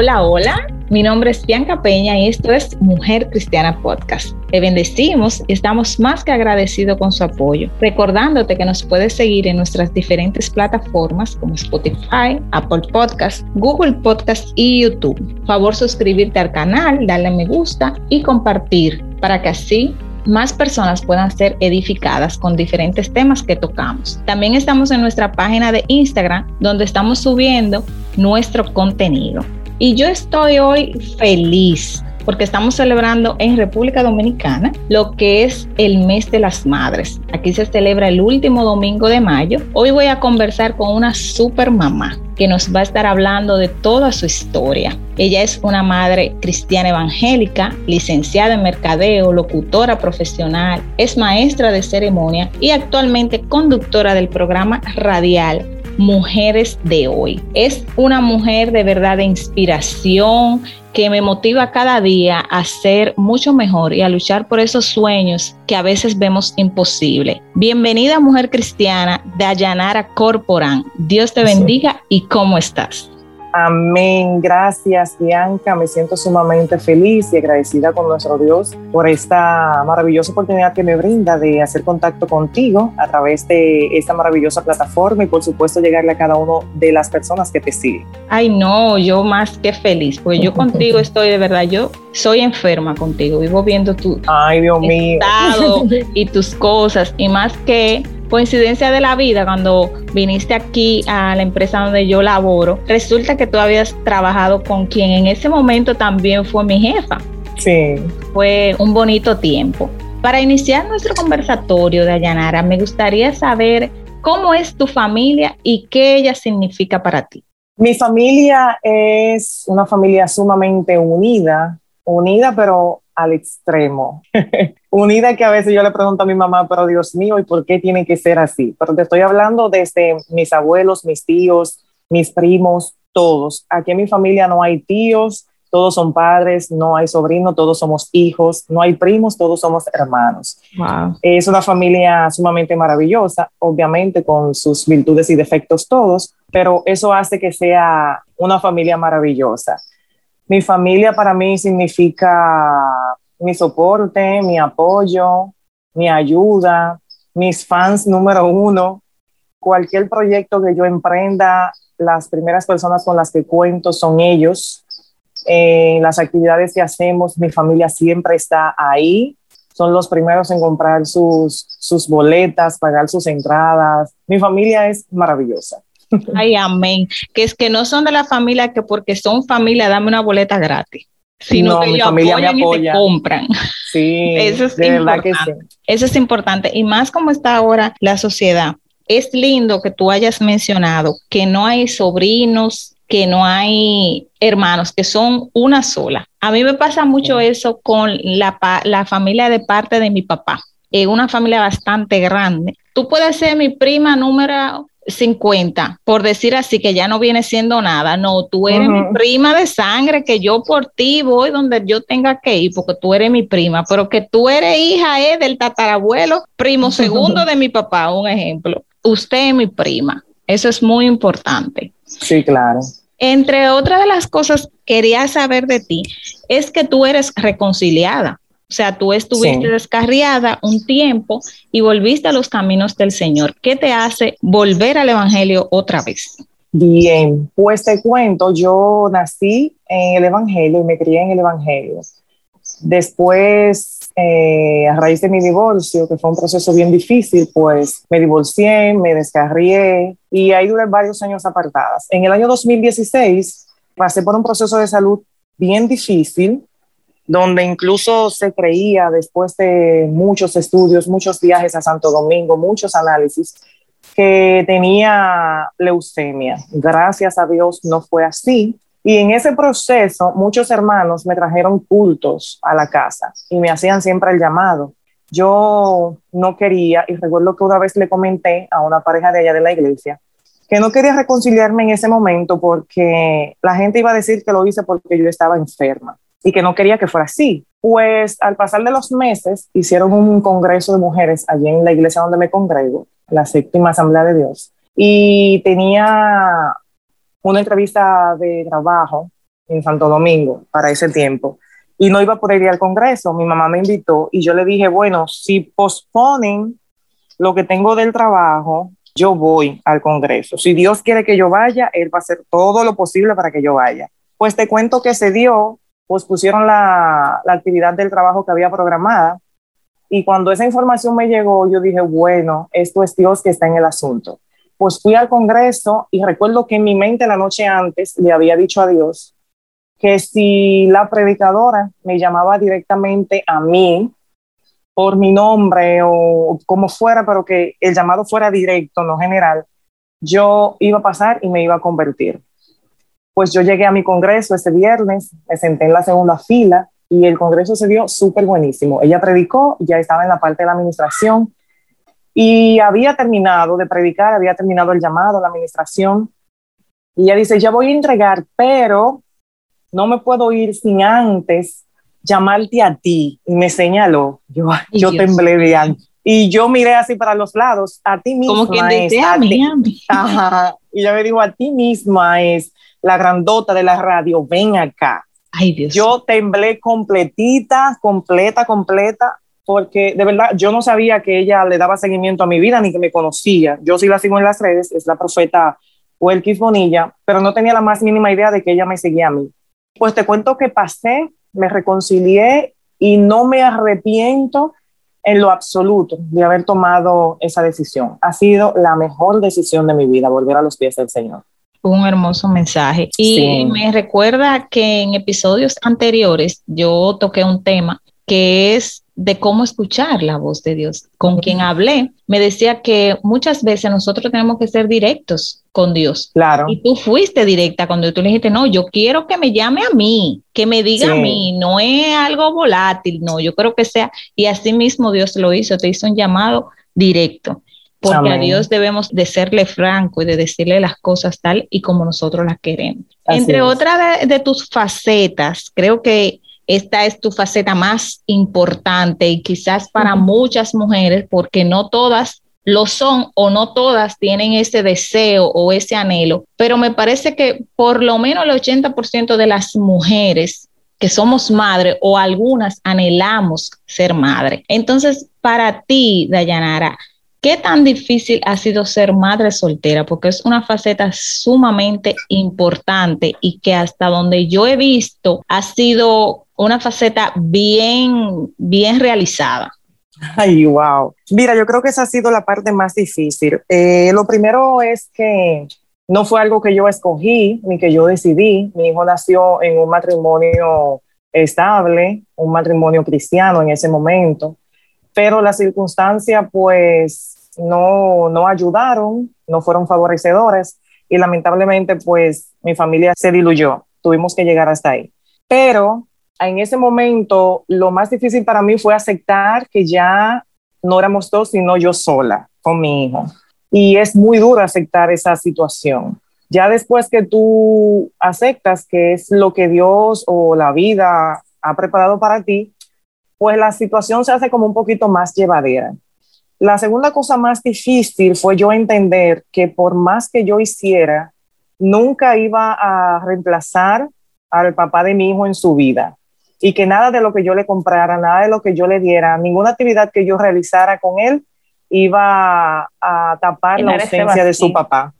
Hola, hola. Mi nombre es Bianca Peña y esto es Mujer Cristiana Podcast. Te bendecimos y estamos más que agradecidos con su apoyo. Recordándote que nos puedes seguir en nuestras diferentes plataformas como Spotify, Apple Podcast, Google Podcast y YouTube. Favor suscribirte al canal, darle me gusta y compartir para que así más personas puedan ser edificadas con diferentes temas que tocamos. También estamos en nuestra página de Instagram donde estamos subiendo nuestro contenido. Y yo estoy hoy feliz porque estamos celebrando en República Dominicana lo que es el mes de las madres. Aquí se celebra el último domingo de mayo. Hoy voy a conversar con una super mamá que nos va a estar hablando de toda su historia. Ella es una madre cristiana evangélica, licenciada en mercadeo, locutora profesional, es maestra de ceremonia y actualmente conductora del programa radial mujeres de hoy. Es una mujer de verdad de inspiración que me motiva cada día a ser mucho mejor y a luchar por esos sueños que a veces vemos imposible. Bienvenida mujer cristiana de Ayanara Corporán. Dios te bendiga y cómo estás. Amén. Gracias, Bianca. Me siento sumamente feliz y agradecida con nuestro Dios por esta maravillosa oportunidad que me brinda de hacer contacto contigo a través de esta maravillosa plataforma y, por supuesto, llegarle a cada uno de las personas que te siguen. Ay, no, yo más que feliz, pues yo contigo estoy de verdad. Yo soy enferma contigo, vivo viendo tu Ay, Dios mío. y tus cosas, y más que coincidencia de la vida, cuando viniste aquí a la empresa donde yo laboro, resulta que tú habías trabajado con quien en ese momento también fue mi jefa. Sí. Fue un bonito tiempo. Para iniciar nuestro conversatorio de Ayanara, me gustaría saber cómo es tu familia y qué ella significa para ti. Mi familia es una familia sumamente unida, unida pero al extremo. Unida que a veces yo le pregunto a mi mamá, pero Dios mío, ¿y por qué tiene que ser así? Pero te estoy hablando desde mis abuelos, mis tíos, mis primos, todos. Aquí en mi familia no hay tíos, todos son padres, no hay sobrinos, todos somos hijos, no hay primos, todos somos hermanos. Es una familia sumamente maravillosa, obviamente con sus virtudes y defectos todos, pero eso hace que sea una familia maravillosa. Mi familia para mí significa mi soporte, mi apoyo, mi ayuda, mis fans número uno. Cualquier proyecto que yo emprenda, las primeras personas con las que cuento son ellos. En las actividades que hacemos, mi familia siempre está ahí. Son los primeros en comprar sus, sus boletas, pagar sus entradas. Mi familia es maravillosa. Ay, amén. Que es que no son de la familia que porque son familia, dame una boleta gratis. Sino que ellos apoyan y te compran. Sí, eso es importante. Eso es importante. Y más como está ahora la sociedad. Es lindo que tú hayas mencionado que no hay sobrinos, que no hay hermanos, que son una sola. A mí me pasa mucho eso con la, la familia de parte de mi papá. Es una familia bastante grande. Tú puedes ser mi prima número 50, por decir así, que ya no viene siendo nada. No, tú eres mi prima de sangre, que yo por ti voy donde yo tenga que ir, porque tú eres mi prima, pero que tú eres hija eh, del tatarabuelo, primo segundo de mi papá, un ejemplo. Usted es mi prima. Eso es muy importante. Sí, claro. Entre otras de las cosas quería saber de ti, es que tú eres reconciliada. O sea, tú estuviste descarriada un tiempo y volviste a los caminos del Señor. ¿Qué te hace volver al Evangelio otra vez? Bien, pues te cuento, yo nací en el Evangelio y me crié en el Evangelio. Después, eh, a raíz de mi divorcio, que fue un proceso bien difícil, pues me divorcié, me descarrié y ahí duré varios años apartadas. En el año 2016 pasé por un proceso de salud bien difícil, donde incluso se creía, después de muchos estudios, muchos viajes a Santo Domingo, muchos análisis, que tenía leucemia. Gracias a Dios no fue así. Y en ese proceso, muchos hermanos me trajeron cultos a la casa y me hacían siempre el llamado. Yo no quería, y recuerdo que una vez le comenté a una pareja de allá de la iglesia, que no quería reconciliarme en ese momento porque la gente iba a decir que lo hice porque yo estaba enferma y que no quería que fuera así. Pues al pasar de los meses hicieron un congreso de mujeres allí en la iglesia donde me congrego, la séptima asamblea de Dios, y tenía una entrevista de trabajo en Santo Domingo para ese tiempo y no iba a poder ir al Congreso. Mi mamá me invitó y yo le dije, bueno, si posponen lo que tengo del trabajo, yo voy al Congreso. Si Dios quiere que yo vaya, Él va a hacer todo lo posible para que yo vaya. Pues te cuento que se dio, pues pusieron la, la actividad del trabajo que había programada y cuando esa información me llegó, yo dije, bueno, esto es Dios que está en el asunto. Pues fui al Congreso y recuerdo que en mi mente la noche antes le había dicho a Dios que si la predicadora me llamaba directamente a mí por mi nombre o como fuera, pero que el llamado fuera directo, no general, yo iba a pasar y me iba a convertir. Pues yo llegué a mi congreso ese viernes, me senté en la segunda fila y el congreso se dio súper buenísimo. Ella predicó, ya estaba en la parte de la administración y había terminado de predicar, había terminado el llamado, la administración. Y ella dice, ya voy a entregar, pero no me puedo ir sin antes llamarte a ti. Y me señaló, yo, yo temblé bien. Y yo miré así para los lados, a ti misma. Como quien dice, a, mí, Ajá. Y yo me dijo, a ti misma es la grandota de la radio, ven acá. Ay, Dios. Yo temblé completita, completa, completa, porque de verdad yo no sabía que ella le daba seguimiento a mi vida ni que me conocía. Yo sí la sigo en las redes, es la profeta Huelquis Bonilla, pero no tenía la más mínima idea de que ella me seguía a mí. Pues te cuento que pasé, me reconcilié y no me arrepiento en lo absoluto de haber tomado esa decisión. Ha sido la mejor decisión de mi vida, volver a los pies del Señor. Un hermoso mensaje. Y me recuerda que en episodios anteriores yo toqué un tema que es de cómo escuchar la voz de Dios. Con quien hablé, me decía que muchas veces nosotros tenemos que ser directos con Dios. Claro. Y tú fuiste directa cuando tú le dijiste, no, yo quiero que me llame a mí, que me diga a mí, no es algo volátil, no, yo creo que sea. Y así mismo Dios lo hizo, te hizo un llamado directo. Porque a Dios debemos de serle franco y de decirle las cosas tal y como nosotros las queremos. Entre otras de tus facetas, creo que esta es tu faceta más importante y quizás para muchas mujeres, porque no todas lo son o no todas tienen ese deseo o ese anhelo, pero me parece que por lo menos el 80% de las mujeres que somos madre o algunas anhelamos ser madre. Entonces, para ti, Dayanara, ¿Qué tan difícil ha sido ser madre soltera? Porque es una faceta sumamente importante y que hasta donde yo he visto ha sido una faceta bien, bien realizada. Ay, wow. Mira, yo creo que esa ha sido la parte más difícil. Eh, lo primero es que no fue algo que yo escogí ni que yo decidí. Mi hijo nació en un matrimonio estable, un matrimonio cristiano en ese momento pero las circunstancias pues no, no ayudaron, no fueron favorecedores y lamentablemente pues mi familia se diluyó, tuvimos que llegar hasta ahí. Pero en ese momento lo más difícil para mí fue aceptar que ya no éramos dos, sino yo sola con mi hijo. Y es muy duro aceptar esa situación. Ya después que tú aceptas que es lo que Dios o la vida ha preparado para ti, pues la situación se hace como un poquito más llevadera. La segunda cosa más difícil fue yo entender que por más que yo hiciera, nunca iba a reemplazar al papá de mi hijo en su vida y que nada de lo que yo le comprara, nada de lo que yo le diera, ninguna actividad que yo realizara con él iba a, tapar la ausencia de su papá.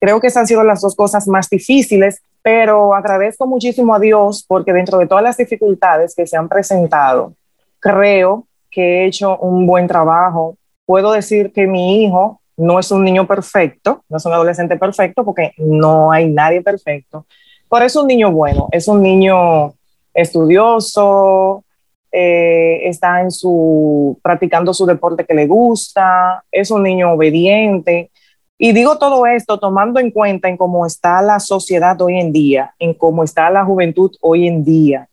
Creo que esas han sido las dos cosas más difíciles pero agradezco muchísimo a Dios porque dentro de todas las dificultades que se han presentado, creo que he hecho un buen trabajo. Puedo decir que mi hijo no es un niño perfecto, no es un adolescente perfecto porque no hay nadie perfecto, pero es un niño bueno, es un niño estudioso, eh, está en su practicando su deporte que le gusta, es un niño obediente. Y digo todo esto tomando en cuenta en cómo está la sociedad hoy en día, en cómo está la juventud hoy en día,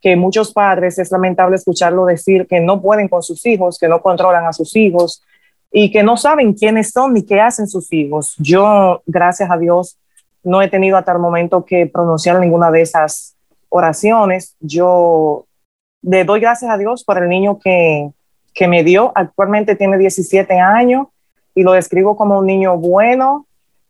que muchos padres es lamentable escucharlo decir que no pueden con sus hijos, que no controlan a sus hijos y que no saben quiénes son ni qué hacen sus hijos. Yo, gracias a Dios, no he tenido hasta el momento que pronunciar ninguna de esas oraciones. Yo le doy gracias a Dios por el niño que, que me dio. Actualmente tiene 17 años y lo describo como un niño bueno,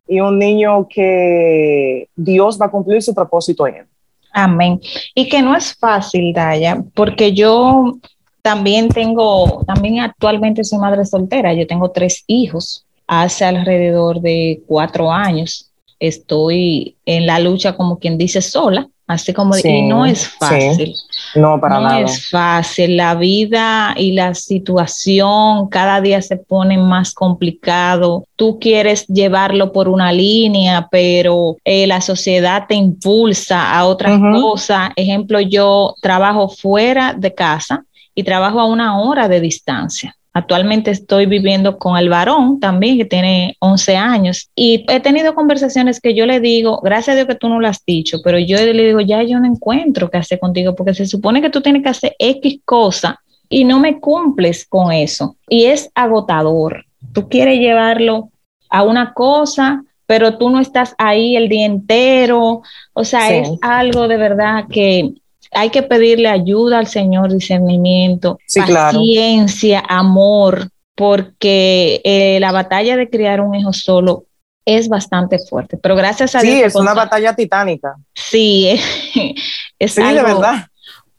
y un niño que Dios va a cumplir su propósito en él. Amén. Y que no es fácil, Daya, porque yo también tengo, también actualmente soy madre soltera, yo tengo tres hijos, hace alrededor de cuatro años estoy en la lucha como quien dice sola, así como y no es fácil. No, para no es fácil. La vida y la situación cada día se pone más complicado. Tú quieres llevarlo por una línea, pero eh, la sociedad te impulsa a otras cosas. Ejemplo, yo trabajo fuera de casa y trabajo a una hora de distancia. Actualmente estoy viviendo con el varón también, que tiene 11 años, y he tenido conversaciones que yo le digo, gracias a Dios que tú no lo has dicho, pero yo le digo, ya yo no encuentro qué hacer contigo, porque se supone que tú tienes que hacer X cosa y no me cumples con eso. Y es agotador. Tú quieres llevarlo a una cosa, pero tú no estás ahí el día entero. O sea, es algo de verdad que hay que pedirle ayuda al Señor, discernimiento, paciencia, amor, porque eh, la batalla de criar un hijo solo es bastante fuerte. Pero gracias a Dios. Sí, es una batalla titánica. Sí, es, sí, de verdad.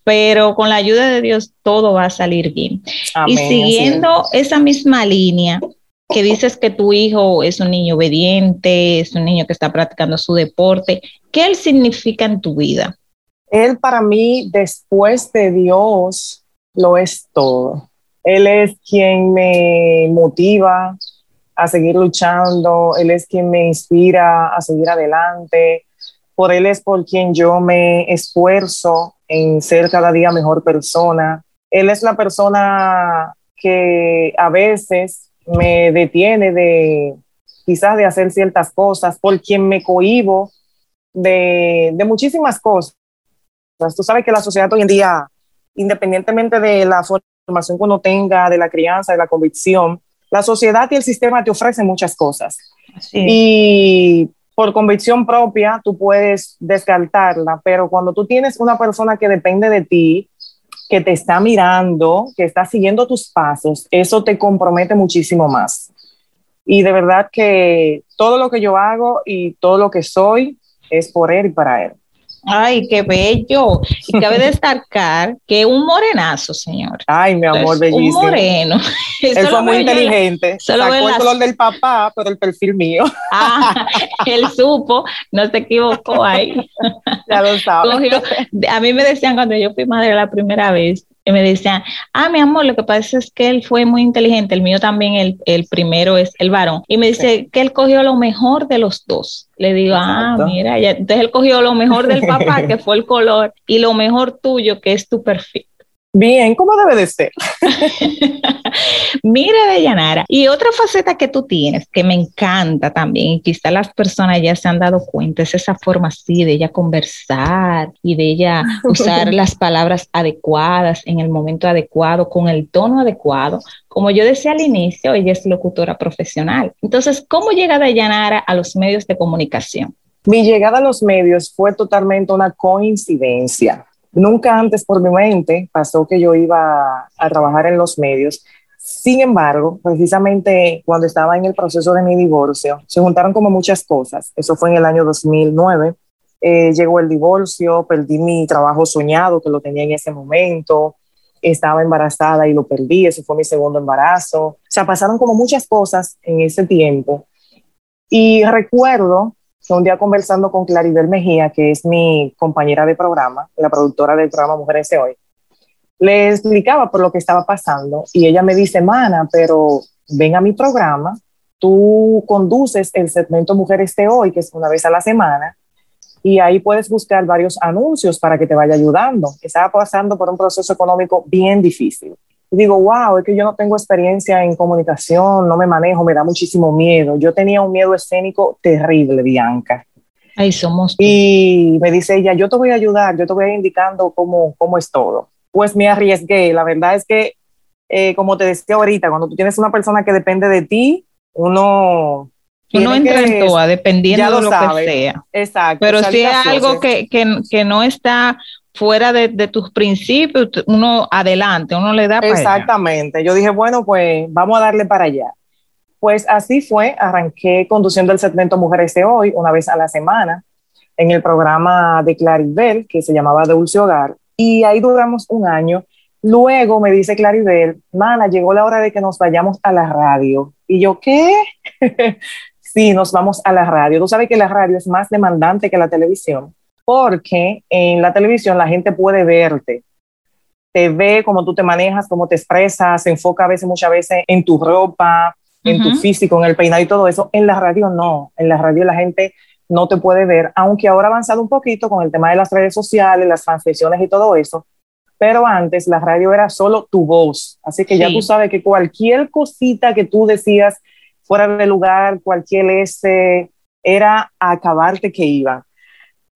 Pero con la ayuda de Dios todo va a salir bien. y siguiendo esa misma línea, que dices que tu hijo es un niño obediente, es un niño que está practicando su deporte, ¿qué él significa en tu vida? Él para mí, después de Dios, lo es todo. Él es quien me motiva a seguir luchando, Él es quien me inspira a seguir adelante, por Él es por quien yo me esfuerzo en ser cada día mejor persona. Él es la persona que a veces me detiene de quizás de hacer ciertas cosas, por quien me cohibo de, de muchísimas cosas Tú sabes que la sociedad hoy en día, independientemente de la formación que uno tenga, de la crianza, de la convicción, la sociedad y el sistema te ofrecen muchas cosas. Y por convicción propia tú puedes descartarla, pero cuando tú tienes una persona que depende de ti, que te está mirando, que está siguiendo tus pasos, eso te compromete muchísimo más. Y de verdad que todo lo que yo hago y todo lo que soy es por él y para él. Ay, qué bello. Y cabe destacar que un morenazo, señor. Ay, mi amor, bellísimo. Un moreno. Él fue muy inteligente. Solo Sacó el color del papá, pero el perfil mío. Ah, él supo, no se equivocó ahí. Ya lo sabes. a mí me decían cuando yo fui madre la primera vez, y me decían, ah, mi amor, lo que pasa es que él fue muy inteligente, el mío también, el, el primero es el varón, y me dice que él cogió lo mejor de los dos. Le digo, ah, mira, entonces él cogió lo mejor del papá, que fue el color, y lo mejor tuyo, que es tu perfil. Bien, ¿cómo debe de ser? Mira, Deyanara, y otra faceta que tú tienes, que me encanta también, y quizá las personas ya se han dado cuenta, es esa forma así de ella conversar y de ella usar las palabras adecuadas en el momento adecuado, con el tono adecuado. Como yo decía al inicio, ella es locutora profesional. Entonces, ¿cómo llega Deyanara a los medios de comunicación? Mi llegada a los medios fue totalmente una coincidencia Nunca antes por mi mente pasó que yo iba a trabajar en los medios. Sin embargo, precisamente cuando estaba en el proceso de mi divorcio, se juntaron como muchas cosas. Eso fue en el año 2009. Eh, llegó el divorcio, perdí mi trabajo soñado que lo tenía en ese momento, estaba embarazada y lo perdí, ese fue mi segundo embarazo. O sea, pasaron como muchas cosas en ese tiempo. Y recuerdo un día conversando con Claribel Mejía, que es mi compañera de programa, la productora del programa Mujeres de Hoy, le explicaba por lo que estaba pasando y ella me dice, Mana, pero ven a mi programa, tú conduces el segmento Mujeres de Hoy, que es una vez a la semana, y ahí puedes buscar varios anuncios para que te vaya ayudando. Estaba pasando por un proceso económico bien difícil. Y digo, wow, es que yo no tengo experiencia en comunicación, no me manejo, me da muchísimo miedo. Yo tenía un miedo escénico terrible, Bianca. Ahí somos. Y me dice ella, yo te voy a ayudar, yo te voy a ir indicando cómo, cómo es todo. Pues me arriesgué. La verdad es que, eh, como te decía ahorita, cuando tú tienes una persona que depende de ti, uno uno entra en toa, dependiendo de lo que sea. Exacto. Pero si es algo que, que, que, no está fuera de, tus principios, uno adelante, uno le da Exactamente. Yo dije, bueno, pues vamos a darle para allá. pues así fue, arranqué conduciendo el segmento Mujeres de Hoy una vez a la semana en el programa de Claribel, que se llamaba Dulce Hogar, y ahí duramos un año. Luego me dice Claribel, mana, llegó la hora de que nos vayamos a la radio. Y yo, ¿qué? sí, nos vamos a la radio. Tú sabes que la radio es más demandante que la televisión, porque en la televisión la gente puede verte, te ve cómo tú te manejas, cómo te expresas, se enfoca a veces, muchas veces en tu ropa, en tu físico, en el peinado y todo eso. En la radio no, en la radio la gente no te puede ver, aunque ahora ha avanzado un poquito con el tema de las redes sociales, las transmisiones y todo eso, pero antes la radio era solo tu voz, así que ya tú sabes que cualquier cosita que tú decías fuera de lugar, cualquier ese, era a acabarte que iba.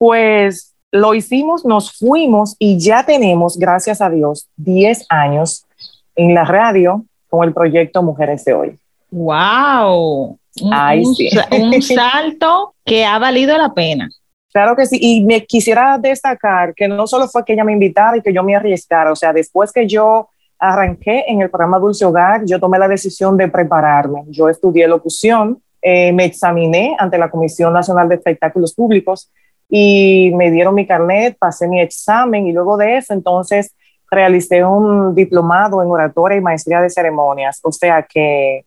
Pues lo hicimos, nos fuimos y ya tenemos, gracias a Dios, 10 años en la radio con el proyecto Mujeres de Hoy. ¡Wow! Un, salto que ha valido la pena. Claro que sí, y me quisiera destacar que no solo fue que ella me invitara y que yo me arriesgara, o sea, después que yo arranqué en el programa Dulce Hogar, yo tomé la decisión de prepararme. Yo estudié locución, eh, me examiné ante la Comisión Nacional de Espectáculos Públicos y me dieron mi carnet, pasé mi examen y luego de eso entonces realicé un diplomado en oratoria y maestría de ceremonias. O sea que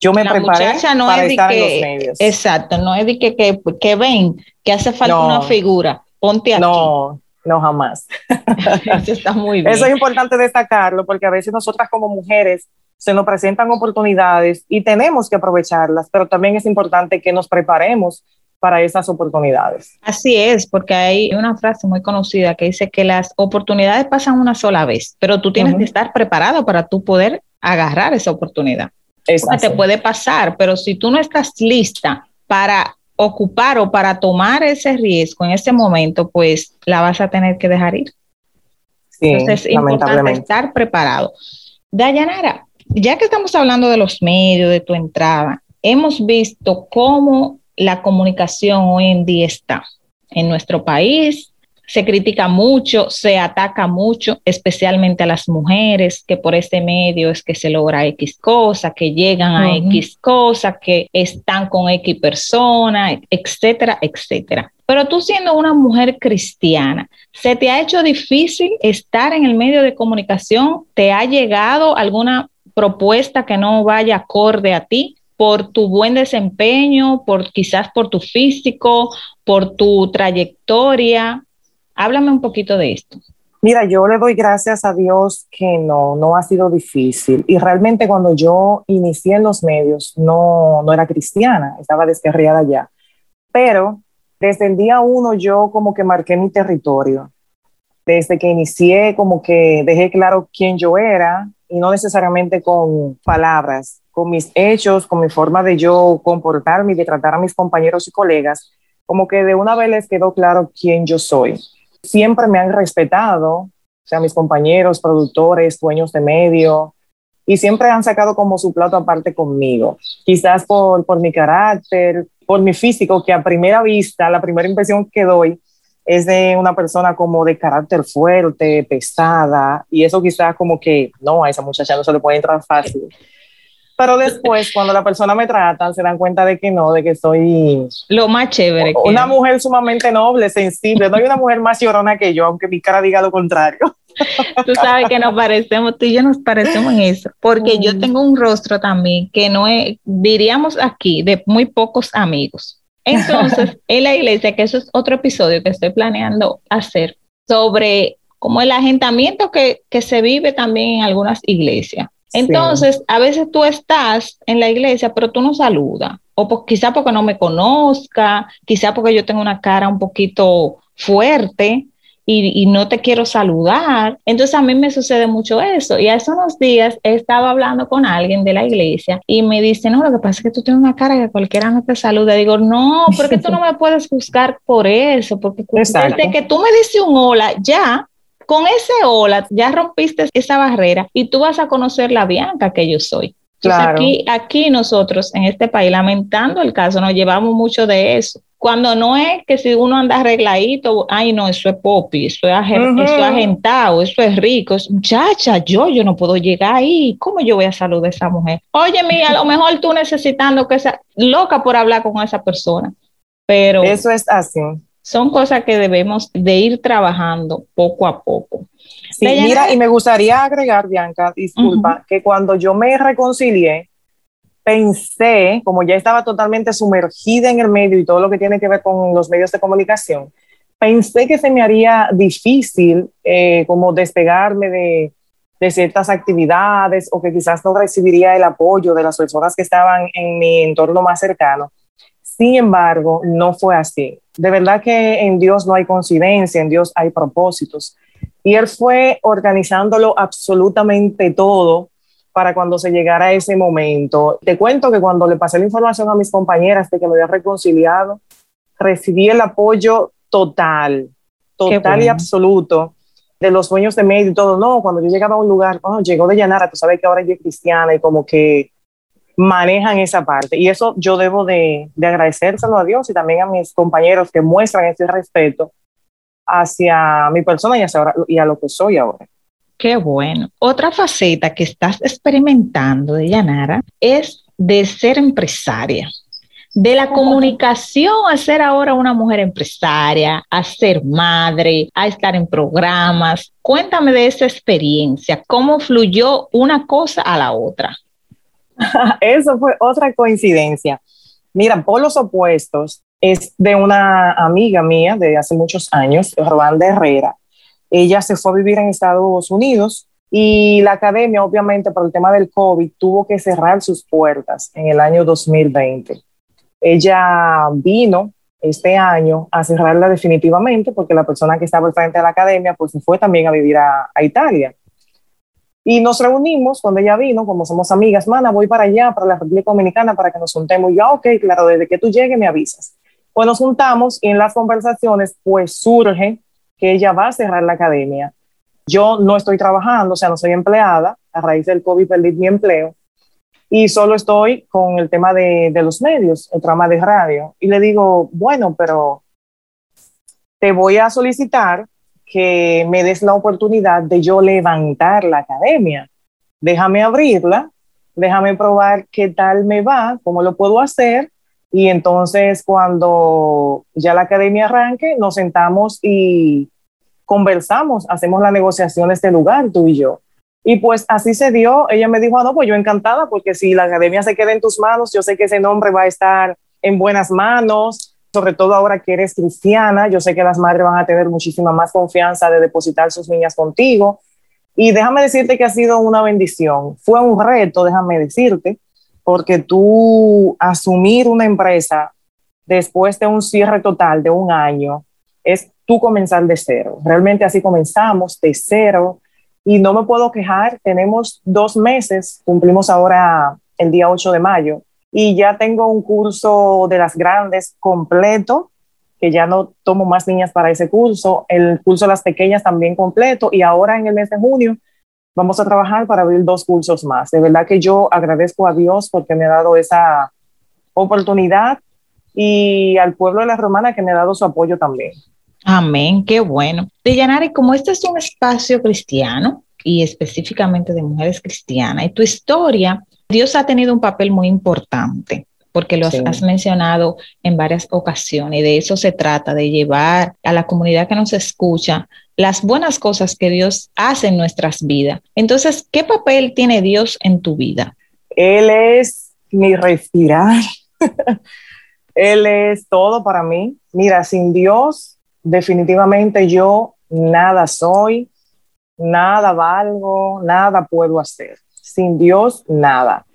yo me preparé no para estar en los medios. Exacto, no es de que, que, ven que hace falta una figura, ponte aquí. No, no jamás. Eso está muy bien. Eso es importante destacarlo porque a veces nosotras como mujeres se nos presentan oportunidades y tenemos que aprovecharlas, pero también es importante que nos preparemos para esas oportunidades. Así es, porque hay una frase muy conocida que dice que las oportunidades pasan una sola vez, pero tú tienes que estar preparado para tú poder agarrar esa oportunidad te puede pasar, pero si tú no estás lista para ocupar o para tomar ese riesgo en ese momento, pues la vas a tener que dejar ir. Entonces es importante estar preparado. Dayanara, ya que estamos hablando de los medios, de tu entrada, hemos visto cómo la comunicación hoy en día está en nuestro país, se critica mucho, se ataca mucho, especialmente a las mujeres, que por este medio es que se logra X cosa, que llegan a X cosa, que están con X persona, etcétera, etcétera. Pero tú siendo una mujer cristiana, ¿se te ha hecho difícil estar en el medio de comunicación? ¿Te ha llegado alguna propuesta que no vaya acorde a ti? Por tu buen desempeño, por quizás por tu físico, por tu trayectoria, Háblame un poquito de esto. Mira, yo le doy gracias a Dios que no, no ha sido difícil. Y realmente cuando yo inicié en los medios, no, no era cristiana, estaba descarriada ya. Pero desde el día uno yo como que marqué mi territorio. Desde que inicié, como que dejé claro quién yo era y no necesariamente con palabras, con mis hechos, con mi forma de yo comportarme y de tratar a mis compañeros y colegas, como que de una vez les quedó claro quién yo soy siempre me han respetado, o sea, mis compañeros, productores, dueños de medio, y siempre han sacado como su plato aparte conmigo. Quizás por, por mi carácter, por mi físico, que a primera vista, la primera impresión que doy es de una persona como de carácter fuerte, pesada, y eso quizás como que no, a esa muchacha no se le puede entrar fácil. Pero después, cuando la persona me trata, se dan cuenta de que no, de que soy... Lo más chévere. Una mujer sumamente noble, sensible. No hay una mujer más llorona que yo, aunque mi cara diga lo contrario. Tú sabes que nos parecemos, tú y yo nos parecemos en eso, porque yo mm. tengo un rostro también que no es, diríamos aquí, de muy pocos amigos. Entonces, en la iglesia, que eso es otro episodio que estoy planeando hacer, sobre como el agentamiento que, que se vive también en algunas iglesias. Entonces, a veces tú estás en la iglesia, pero tú no saludas, o quizá porque no me conozca, quizá porque yo tengo una cara un poquito fuerte y, no te quiero saludar. Entonces, a mí me sucede mucho eso. Y hace unos días he estado hablando con alguien de la iglesia y me dice, no, lo que pasa es que tú tienes una cara que cualquiera no te saluda. Digo, no, porque tú no me puedes buscar por eso, porque desde que tú me dices un hola, ya con ese hola ya rompiste esa barrera y tú vas a conocer la Bianca que yo soy. Claro. aquí, aquí nosotros en este país, lamentando el caso, nos llevamos mucho de eso. Cuando no es que si uno anda arregladito, ay no, eso es popi, eso es, agentado, eso es rico. muchacha, yo, yo no puedo llegar ahí. ¿Cómo yo voy a saludar a esa mujer? Oye, mira, a lo mejor tú necesitando que sea loca por hablar con esa persona. Pero eso es así. Son cosas que debemos de ir trabajando poco a poco. Sí, mira, y me gustaría agregar, Bianca, disculpa, que cuando yo me reconcilié, pensé, como ya estaba totalmente sumergida en el medio y todo lo que tiene que ver con los medios de comunicación, pensé que se me haría difícil eh, como despegarme de, de, ciertas actividades o que quizás no recibiría el apoyo de las personas que estaban en mi entorno más cercano. Sin embargo, no fue así. De verdad que en Dios no hay coincidencia, en Dios hay propósitos. Y Él fue organizándolo absolutamente todo para cuando se llegara a ese momento. Te cuento que cuando le pasé la información a mis compañeras de que me había reconciliado, recibí el apoyo total, total y absoluto de los sueños de medio y todo. No, cuando yo llegaba a un lugar, oh, llegó de Llanara, tú sabes que ahora yo es cristiana y como que manejan esa parte. Y eso yo debo de, de agradecérselo a Dios y también a mis compañeros que muestran ese respeto hacia mi persona y, hacia y a lo que soy ahora. Qué bueno. Otra faceta que estás experimentando de Yanara es de ser empresaria, de la comunicación a ser ahora una mujer empresaria, a ser madre, a estar en programas. Cuéntame de esa experiencia, cómo fluyó una cosa a la otra. Eso fue otra coincidencia. Mira, por los opuestos es de una amiga mía de hace muchos años, Robanda Herrera. Ella se fue a vivir en Estados Unidos y la academia, obviamente, por el tema del COVID, tuvo que cerrar sus puertas en el año 2020. Ella vino este año a cerrarla definitivamente porque la persona que estaba al frente de la academia pues se fue también a vivir a, Italia. Y nos reunimos cuando ella vino, como somos amigas, mana, voy para allá, para la República Dominicana, para que nos juntemos. Y yo, ok, claro, desde que tú llegues me avisas. Pues nos juntamos y en las conversaciones pues surge que ella va a cerrar la academia. Yo no estoy trabajando, o sea, no soy empleada, a raíz del COVID perdí mi empleo y solo estoy con el tema de, los medios, el trama de radio. Y le digo, bueno, pero te voy a solicitar que me des la oportunidad de yo levantar la academia. Déjame abrirla, déjame probar qué tal me va, cómo lo puedo hacer y entonces cuando ya la academia arranque, nos sentamos y conversamos, hacemos las negociaciones de lugar, tú y yo. Y pues así se dio. Ella me dijo, ah, no, pues yo encantada, porque si la academia se queda en tus manos, yo sé que ese nombre va a estar en buenas manos, sobre todo ahora que eres cristiana. Yo sé que las madres van a tener muchísima más confianza de depositar sus niñas contigo. Y déjame decirte que ha sido una bendición. Fue un reto, déjame decirte, porque tú asumir una empresa después de un cierre total de un año es tú comenzar de cero. Realmente así comenzamos, de cero, y no me puedo quejar. Tenemos dos meses, cumplimos ahora el día 8 de mayo, y ya tengo un curso de las grandes completo, que ya no tomo más niñas para ese curso, el curso de las pequeñas también completo, y ahora en el mes de junio vamos a trabajar para abrir dos cursos más. De verdad que yo agradezco a Dios porque me ha dado esa oportunidad y al pueblo de la Romana que me ha dado su apoyo también. Amén, qué bueno. Deyanari, como este es un espacio cristiano y específicamente de mujeres cristianas, y tu historia, Dios ha tenido un papel muy importante porque lo has mencionado en varias ocasiones y de eso se trata, de llevar a la comunidad que nos escucha las buenas cosas que Dios hace en nuestras vidas. Entonces, ¿qué papel tiene Dios en tu vida? Él es mi respirar. Él es todo para mí. Mira, sin Dios, definitivamente yo nada soy, nada valgo, nada puedo hacer. Sin Dios, nada.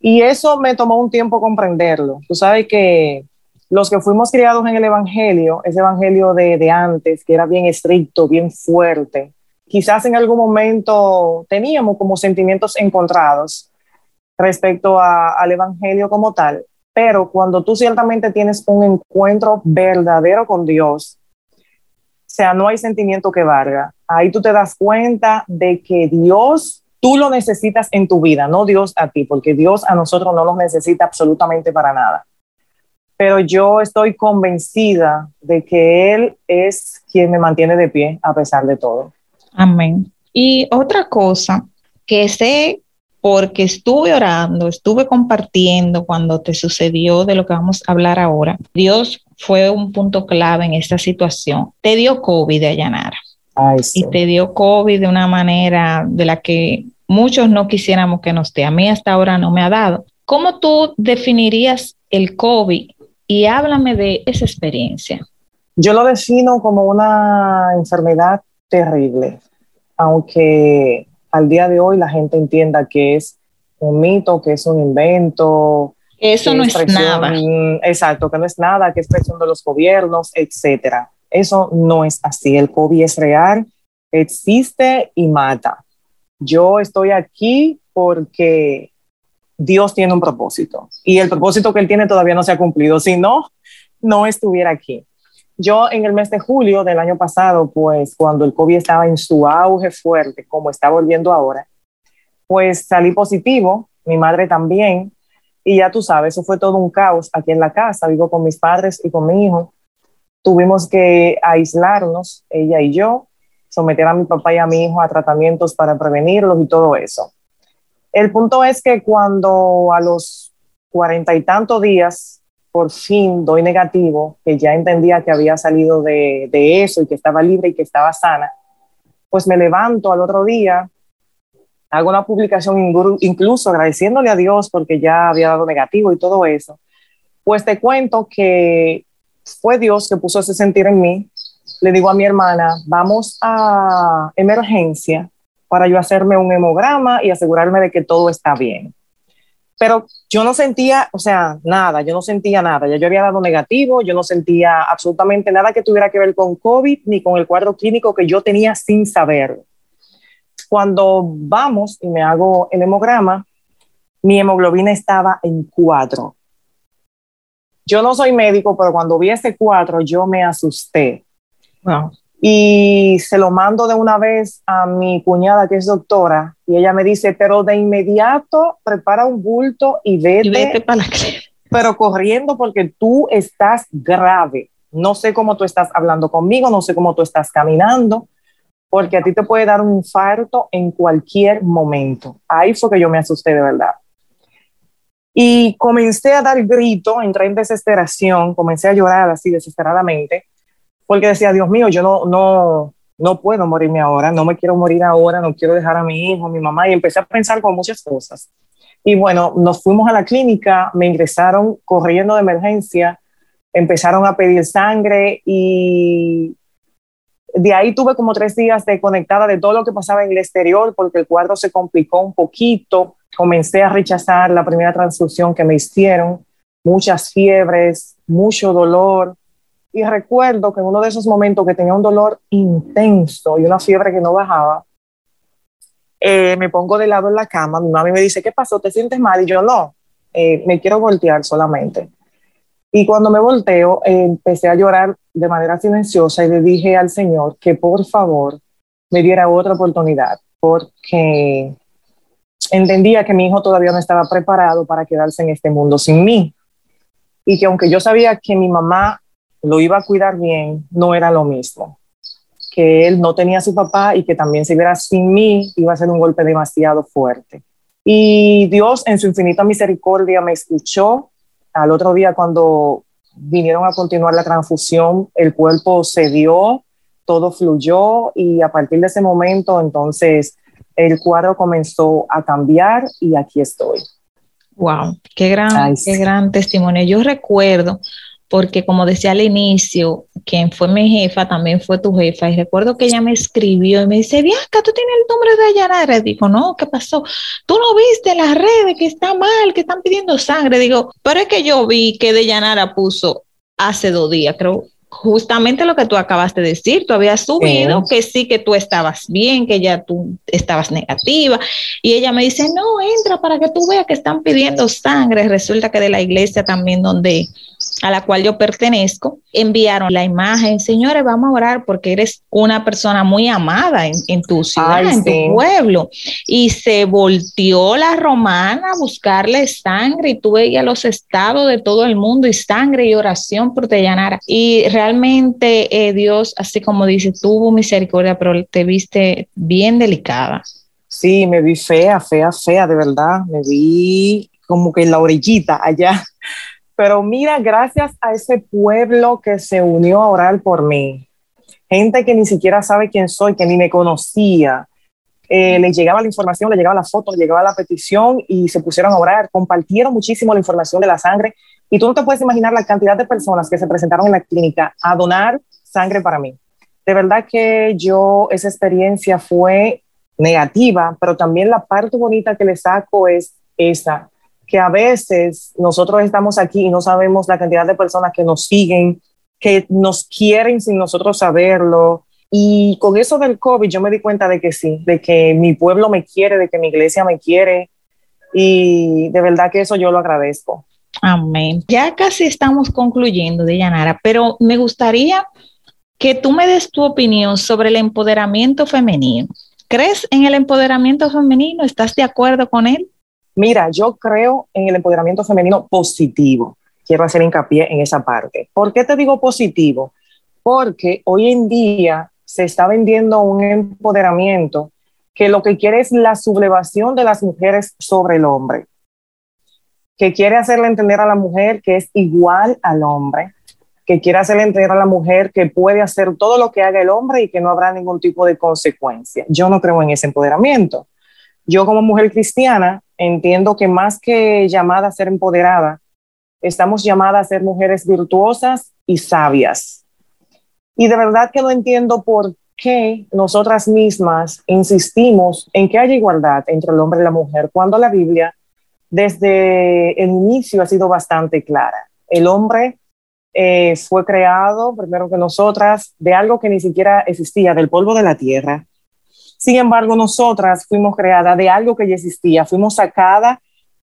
Y eso me tomó un tiempo comprenderlo. Tú sabes que los que fuimos criados en el Evangelio, ese Evangelio de, antes, que era bien estricto, bien fuerte, quizás en algún momento teníamos como sentimientos encontrados respecto al Evangelio como tal, pero cuando tú ciertamente tienes un encuentro verdadero con Dios, o sea, no hay sentimiento que valga. Ahí tú te das cuenta de que Dios, tú lo necesitas en tu vida, no Dios a ti, porque Dios a nosotros no nos necesita absolutamente para nada pero yo estoy convencida de que Él es quien me mantiene de pie a pesar de todo. Amén. Y otra cosa que sé porque estuve orando, estuve compartiendo cuando te sucedió de lo que vamos a hablar ahora. Dios fue un punto clave en esta situación. Te dio COVID de Allanara. Y te dio COVID de una manera de la que muchos no quisiéramos que nos dé. A mí hasta ahora no me ha dado. ¿Cómo tú definirías el COVID? Y háblame de esa experiencia. Yo lo defino como una enfermedad terrible, aunque al día de hoy la gente entienda que es un mito, que es un invento. Eso no es nada. Exacto, que no es nada, que es presión de los gobiernos, etcétera. Eso no es así. El COVID es real, existe y mata. Yo estoy aquí porque Dios tiene un propósito y el propósito que Él tiene todavía no se ha cumplido. Si no, no estuviera aquí. Yo en el mes de julio del año pasado, pues cuando el COVID estaba en su auge fuerte, como está volviendo ahora, pues salí positivo, mi madre también, y ya tú sabes, eso fue todo un caos aquí en la casa, vivo con mis padres y con mi hijo. Tuvimos que aislarnos, ella y yo, someter a mi papá y a mi hijo a tratamientos para prevenirlos y todo eso. El punto es que cuando a los cuarenta y tantos días por fin doy negativo, que ya entendía que había salido de, de, eso y que estaba libre y que estaba sana, pues me levanto al otro día, hago una publicación incluso agradeciéndole a Dios porque ya había dado negativo y todo eso. Pues te cuento que fue Dios que puso ese sentir en mí. Le digo a mi hermana, vamos a emergencia para yo hacerme un hemograma y asegurarme de que todo está bien. Pero yo no sentía, o sea, nada, yo no sentía nada. Ya yo había dado negativo, yo no sentía absolutamente nada que tuviera que ver con COVID ni con el cuadro clínico que yo tenía sin saber. Cuando vamos y me hago el hemograma, mi hemoglobina estaba en cuatro. Yo no soy médico, pero cuando vi ese cuatro, yo me asusté. Wow y se lo mando de una vez a mi cuñada que es doctora y ella me dice, pero de inmediato prepara un bulto y vete, para pero corriendo porque tú estás grave. No sé cómo tú estás hablando conmigo, no sé cómo tú estás caminando, porque a ti te puede dar un infarto en cualquier momento. Ahí fue que yo me asusté de verdad. Y comencé a dar grito, entré en desesperación, comencé a llorar así desesperadamente porque decía, Dios mío, yo no, no, no puedo morirme ahora, no me quiero morir ahora, no quiero dejar a mi hijo, a mi mamá, y empecé a pensar con muchas cosas. Y bueno, nos fuimos a la clínica, me ingresaron corriendo de emergencia, empezaron a pedir sangre y de ahí tuve como tres días de conectada de todo lo que pasaba en el exterior porque el cuadro se complicó un poquito. Comencé a rechazar la primera transfusión que me hicieron, muchas fiebres, mucho dolor, y recuerdo que en uno de esos momentos que tenía un dolor intenso y una fiebre que no bajaba, eh, me pongo de lado en la cama, mi mami me dice, ¿qué pasó? ¿Te sientes mal? Y yo no, eh, me quiero voltear solamente. Y cuando me volteo, empecé a llorar de manera silenciosa y le dije al Señor que por favor me diera otra oportunidad, porque entendía que mi hijo todavía no estaba preparado para quedarse en este mundo sin mí. Y que aunque yo sabía que mi mamá lo iba a cuidar bien, no era lo mismo. Que él no tenía a su papá y que también si viera sin mí iba a ser un golpe demasiado fuerte. Y Dios en su infinita misericordia me escuchó. Al otro día cuando vinieron a continuar la transfusión, el cuerpo cedió, todo fluyó y a partir de ese momento entonces el cuadro comenzó a cambiar y aquí estoy. Wow, qué gran, qué gran testimonio. Yo recuerdo porque como decía al inicio, quien fue mi jefa también fue tu jefa, y recuerdo que ella me escribió y me dice, Bianca, tú tienes el nombre de Ayanara. Digo, no, ¿qué pasó? Tú no viste en las redes que está mal, que están pidiendo sangre. Digo, pero es que yo vi que de Yanara puso hace dos días, creo, justamente lo que tú acabaste de decir, tú habías subido que sí, que tú estabas bien, que ya tú estabas negativa. Y ella me dice, no, entra para que tú veas que están pidiendo sangre. Resulta que de la iglesia también donde a la cual yo pertenezco, enviaron la imagen, señores, vamos a orar porque eres una persona muy amada en, tu ciudad, en tu pueblo. Y se volteó la romana a buscarle sangre y tú veías los estados de todo el mundo y sangre y oración por Deyanara. Y realmente eh, Dios, así como dice, tuvo misericordia, pero te viste bien delicada. Sí, me vi fea, fea, fea, de verdad. Me vi como que en la orillita allá pero mira, gracias a ese pueblo que se unió a orar por mí, gente que ni siquiera sabe quién soy, que ni me conocía, eh, les llegaba la información, le llegaba la foto, le llegaba la petición y se pusieron a orar, compartieron muchísimo la información de la sangre. Y tú no te puedes imaginar la cantidad de personas que se presentaron en la clínica a donar sangre para mí. De verdad que yo, esa experiencia fue negativa, pero también la parte bonita que le saco es esa, que a veces nosotros estamos aquí y no sabemos la cantidad de personas que nos siguen, que nos quieren sin nosotros saberlo. Y con eso del COVID yo me di cuenta de que sí, de que mi pueblo me quiere, de que mi iglesia me quiere. Y de verdad que eso yo lo agradezco. Amén. Ya casi estamos concluyendo, Deyanara, pero me gustaría que tú me des tu opinión sobre el empoderamiento femenino. ¿Crees en el empoderamiento femenino? ¿Estás de acuerdo con él? Mira, yo creo en el empoderamiento femenino positivo. Quiero hacer hincapié en esa parte. ¿Por qué te digo positivo? Porque hoy en día se está vendiendo un empoderamiento que lo que quiere es la sublevación de las mujeres sobre el hombre, que quiere hacerle entender a la mujer que es igual al hombre, que quiere hacerle entender a la mujer que puede hacer todo lo que haga el hombre y que no habrá ningún tipo de consecuencia. Yo no creo en ese empoderamiento. Yo como mujer cristiana entiendo que más que llamada a ser empoderada, estamos llamadas a ser mujeres virtuosas y sabias. Y de verdad que no entiendo por qué nosotras mismas insistimos en que haya igualdad entre el hombre y la mujer, cuando la Biblia desde el inicio ha sido bastante clara. El hombre eh, fue creado, primero que nosotras, de algo que ni siquiera existía, del polvo de la tierra. Sin embargo, nosotras fuimos creadas de algo que ya existía, fuimos sacadas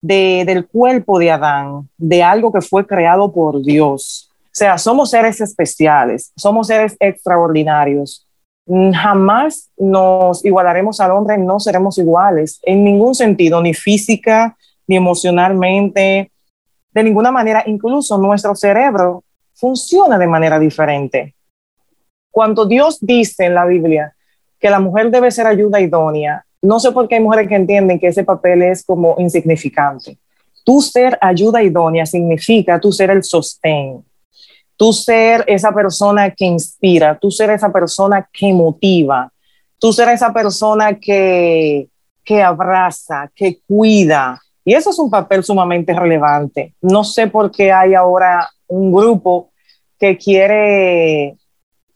de, del cuerpo de Adán, de algo que fue creado por Dios. O sea, somos seres especiales, somos seres extraordinarios. Jamás nos igualaremos al hombre, no seremos iguales en ningún sentido, ni física, ni emocionalmente, de ninguna manera. Incluso nuestro cerebro funciona de manera diferente. Cuando Dios dice en la Biblia que la mujer debe ser ayuda idónea. No sé por qué hay mujeres que entienden que ese papel es como insignificante. Tú ser ayuda idónea significa tú ser el sostén, tú ser esa persona que inspira, tú ser esa persona que motiva, tú ser esa persona que, que abraza, que cuida. Y eso es un papel sumamente relevante. No sé por qué hay ahora un grupo que quiere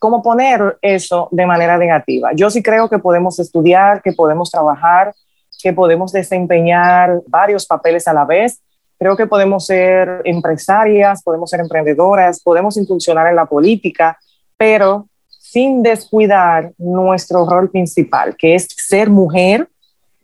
cómo poner eso de manera negativa. Yo sí creo que podemos estudiar, que podemos trabajar, que podemos desempeñar varios papeles a la vez. Creo que podemos ser empresarias, podemos ser emprendedoras, podemos incursionar en la política, pero sin descuidar nuestro rol principal, que es ser mujer,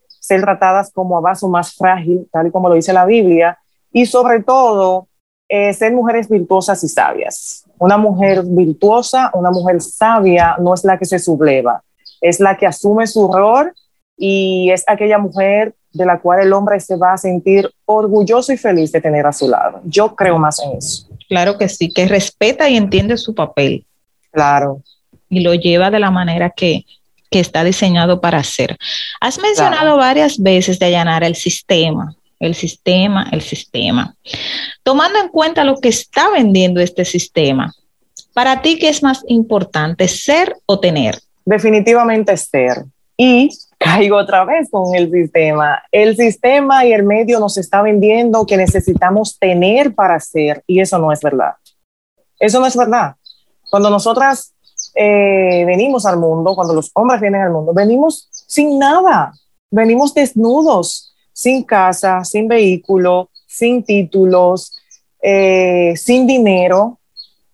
ser tratadas como a vaso más frágil, tal y como lo dice la Biblia, y sobre todo eh, ser mujeres virtuosas y sabias. Una mujer virtuosa, una mujer sabia, no es la que se subleva, es la que asume su rol y es aquella mujer de la cual el hombre se va a sentir orgulloso y feliz de tener a su lado. Yo creo más en eso. Claro que sí, que respeta y entiende su papel. Claro. Y lo lleva de la manera que, que está diseñado para hacer. Has mencionado varias veces, de allanar el sistema, el sistema, el sistema. Tomando en cuenta lo que está vendiendo este sistema, para ti, ¿qué es más importante, ser o tener? Definitivamente ser. Y caigo otra vez con el sistema. El sistema y el medio nos está vendiendo que necesitamos tener para ser y eso no es verdad. Eso no es verdad. Cuando nosotras eh, venimos al mundo, cuando los hombres vienen al mundo, venimos sin nada, venimos desnudos, sin casa, sin vehículo, sin títulos, eh, sin dinero,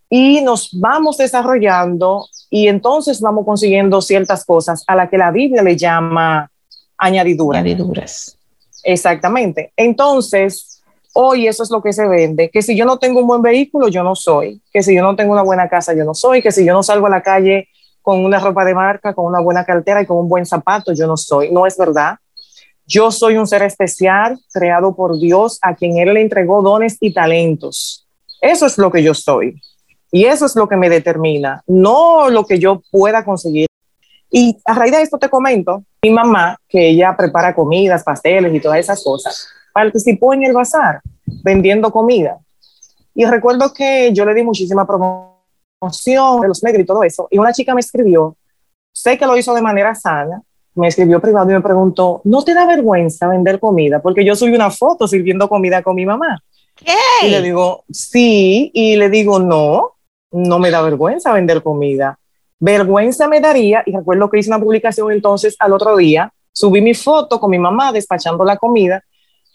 y nos vamos desarrollando y entonces vamos consiguiendo ciertas cosas a las que la Biblia le llama añadiduras. Añadiduras. Exactamente. Entonces, Hoy eso es lo que se vende, que si yo no tengo un buen vehículo, yo no soy, que si yo no tengo una buena casa, yo no soy, que si yo no salgo a la calle con una ropa de marca, con una buena cartera y con un buen zapato, yo no soy. No es verdad. Yo soy un ser especial, creado por Dios, a quien Él le entregó dones y talentos. Eso es lo que yo soy. Y eso es lo que me determina, no lo que yo pueda conseguir. Y a raíz de esto te comento, mi mamá, que ella prepara comidas, pasteles y todas esas cosas, participó en el bazar vendiendo comida. Y recuerdo que yo le di muchísima promoción de los medios y todo eso. Y una chica me escribió, sé que lo hizo de manera sana, me escribió privado y me preguntó, ¿no te da vergüenza vender comida? Porque yo subí una foto sirviendo comida con mi mamá. Y le digo, sí, y le digo, no, no me da vergüenza vender comida. Vergüenza me daría, y recuerdo que hice una publicación entonces al otro día, subí mi foto con mi mamá despachando la comida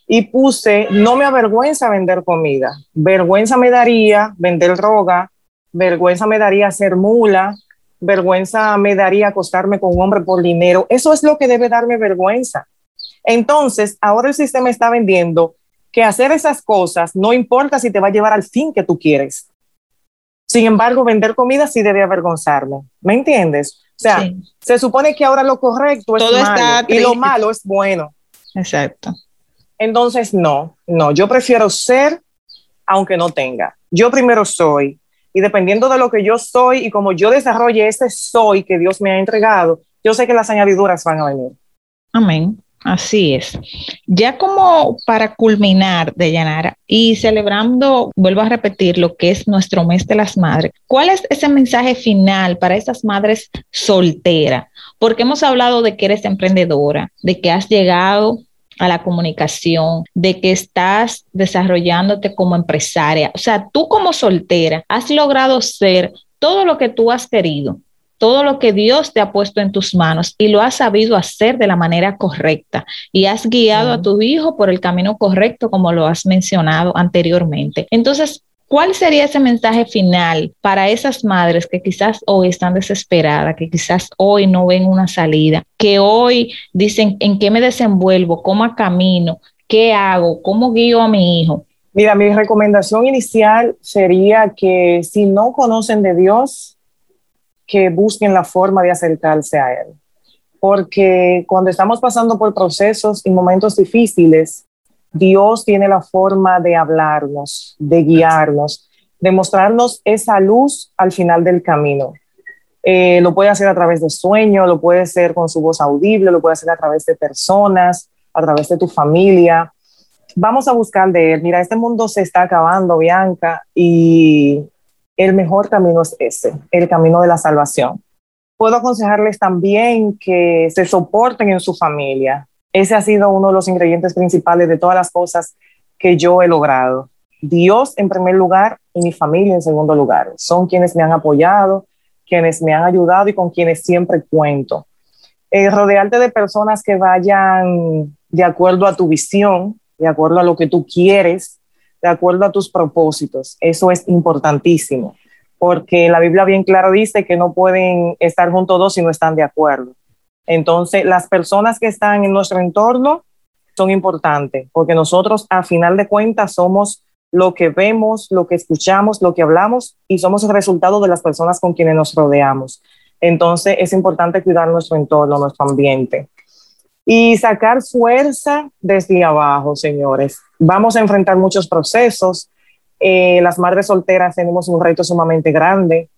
y puse, no me avergüenza vender comida, vergüenza me daría vender droga, vergüenza me daría ser mula, vergüenza me daría acostarme con un hombre por dinero. Eso es lo que debe darme vergüenza. Entonces, ahora el sistema está vendiendo que hacer esas cosas no importa si te va a llevar al fin que tú quieres. Sin embargo, vender comida sí debe avergonzarme. ¿Me entiendes? O sea, se supone que ahora lo correcto es malo y lo malo es bueno. Exacto. Entonces, no, no, yo prefiero ser aunque no tenga. Yo primero soy y dependiendo de lo que yo soy y como yo desarrolle ese soy que Dios me ha entregado, yo sé que las añadiduras van a venir. Amén. Así es. Ya como para culminar, de Yanara, y celebrando, vuelvo a repetir, lo que es nuestro mes de las madres, ¿cuál es ese mensaje final para esas madres solteras? Porque hemos hablado de que eres emprendedora, de que has llegado a la comunicación, de que estás desarrollándote como empresaria. O sea, tú como soltera has logrado ser todo lo que tú has querido, todo lo que Dios te ha puesto en tus manos y lo has sabido hacer de la manera correcta y has guiado a tu hijo por el camino correcto como lo has mencionado anteriormente. Entonces, ¿Cuál sería ese mensaje final para esas madres que quizás hoy están desesperadas, que quizás hoy no ven una salida, que hoy dicen en qué me desenvuelvo, cómo camino, qué hago, cómo guío a mi hijo? Mira, mi recomendación inicial sería que si no conocen de Dios, que busquen la forma de acercarse a Él. Porque cuando estamos pasando por procesos y momentos difíciles, Dios tiene la forma de hablarnos, de guiarnos, de mostrarnos esa luz al final del camino. Eh, lo puede hacer a través de sueños, lo puede hacer con su voz audible, lo puede hacer a través de personas, a través de tu familia. Vamos a buscar de Él. Mira, este mundo se está acabando, Bianca, y el mejor camino es ese, el camino de la salvación. Puedo aconsejarles también que se soporten en su familia, ese ha sido uno de los ingredientes principales de todas las cosas que yo he logrado. Dios en primer lugar y mi familia en segundo lugar. Son quienes me han apoyado, quienes me han ayudado y con quienes siempre cuento. Eh, rodearte de personas que vayan de acuerdo a tu visión, de acuerdo a lo que tú quieres, de acuerdo a tus propósitos. Eso es importantísimo, porque la Biblia bien claro dice que no pueden estar juntos dos si no están de acuerdo. Entonces, las personas que están en nuestro entorno son importantes, porque nosotros a final de cuentas somos lo que vemos, lo que escuchamos, lo que hablamos y somos el resultado de las personas con quienes nos rodeamos. Entonces, es importante cuidar nuestro entorno, nuestro ambiente. Y sacar fuerza desde abajo, señores. Vamos a enfrentar muchos procesos. Eh, las madres solteras tenemos un reto sumamente grande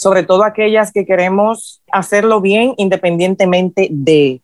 sobre todo aquellas que queremos hacerlo bien independientemente de.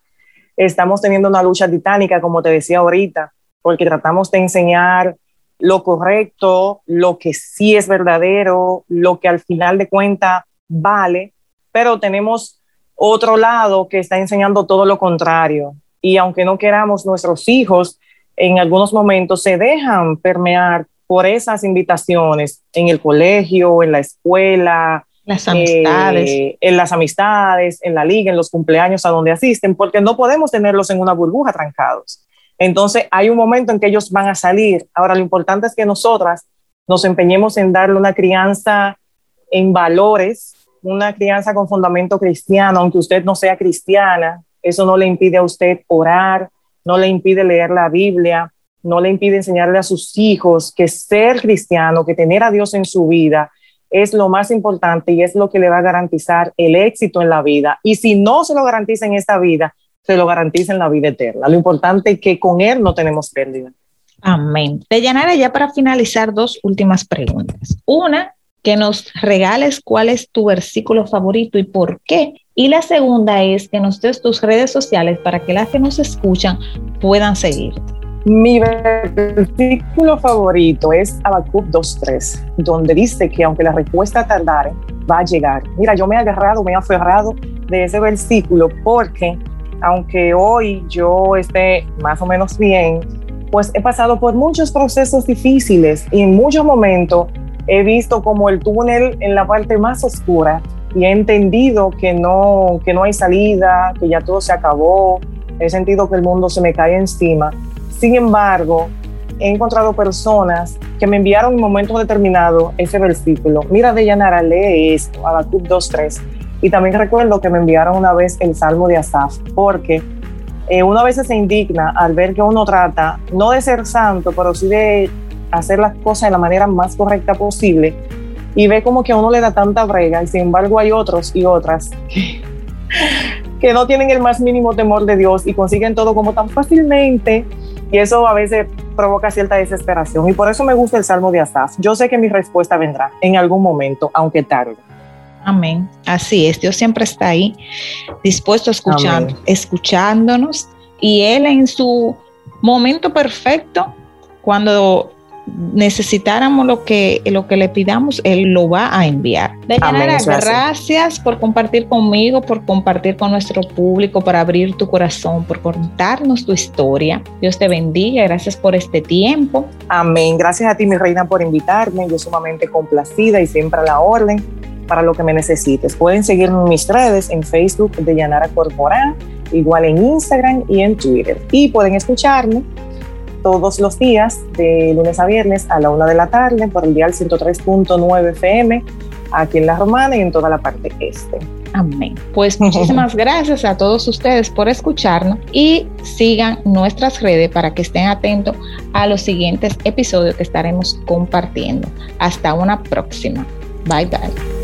Estamos teniendo una lucha titánica, como te decía ahorita, porque tratamos de enseñar lo correcto, lo que sí es verdadero, lo que al final de cuentas vale, pero tenemos otro lado que está enseñando todo lo contrario. Y aunque no queramos, nuestros hijos en algunos momentos se dejan permear por esas invitaciones en el colegio, en la escuela, las amistades. Eh, en las amistades, en la liga, en los cumpleaños a donde asisten, porque no podemos tenerlos en una burbuja trancados. Entonces hay un momento en que ellos van a salir. Ahora lo importante es que nosotras nos empeñemos en darle una crianza en valores, una crianza con fundamento cristiano, aunque usted no sea cristiana, eso no le impide a usted orar, no le impide leer la Biblia, no le impide enseñarle a sus hijos que ser cristiano, que tener a Dios en su vida es lo más importante y es lo que le va a garantizar el éxito en la vida. Y si no se lo garantiza en esta vida, se lo garantiza en la vida eterna. Lo importante es que con Él no tenemos pérdida. Amén. Te llenaré ya para finalizar dos últimas preguntas. Una, que nos regales cuál es tu versículo favorito y por qué. Y la segunda es que nos des tus redes sociales para que las que nos escuchan puedan seguir. Mi versículo favorito es Habacuc 2.3, donde dice que aunque la respuesta tardare, va a llegar. Mira, yo me he agarrado, me he aferrado de ese versículo porque aunque hoy yo esté más o menos bien, pues he pasado por muchos procesos difíciles y en muchos momentos he visto como el túnel en la parte más oscura y he entendido que no, que no hay salida, que ya todo se acabó, he sentido que el mundo se me cae encima sin embargo, he encontrado personas que me enviaron en momentos determinados ese versículo. Mira, Deyanara, lee esto, Habacuc 2.3. Y también recuerdo que me enviaron una vez el Salmo de Asaf, porque eh, una vez se indigna al ver que uno trata, no de ser santo, pero sí de hacer las cosas de la manera más correcta posible, y ve como que a uno le da tanta brega, y sin embargo hay otros y otras que, que no tienen el más mínimo temor de Dios y consiguen todo como tan fácilmente y eso a veces provoca cierta desesperación. Y por eso me gusta el Salmo de Asaf. Yo sé que mi respuesta vendrá en algún momento, aunque tarde. Amén. Así es. Dios siempre está ahí, dispuesto a escuchar, escuchándonos. Y Él en su momento perfecto, cuando necesitáramos lo que, lo que le pidamos, Él lo va a enviar. Dayanara, gracias por compartir conmigo, por compartir con nuestro público, por abrir tu corazón, por contarnos tu historia. Dios te bendiga, gracias por este tiempo. Amén. Gracias a ti, mi reina, por invitarme. Yo sumamente complacida y siempre a la orden para lo que me necesites. Pueden seguirme en mis redes, en Facebook de Yanara Corporán, igual en Instagram y en Twitter. Y pueden escucharme todos los días, de lunes a viernes a la una de la tarde, por el dial 103.9 FM, aquí en La Romana y en toda la parte este. Amén. Pues muchísimas gracias a todos ustedes por escucharnos y sigan nuestras redes para que estén atentos a los siguientes episodios que estaremos compartiendo. Hasta una próxima. Bye bye.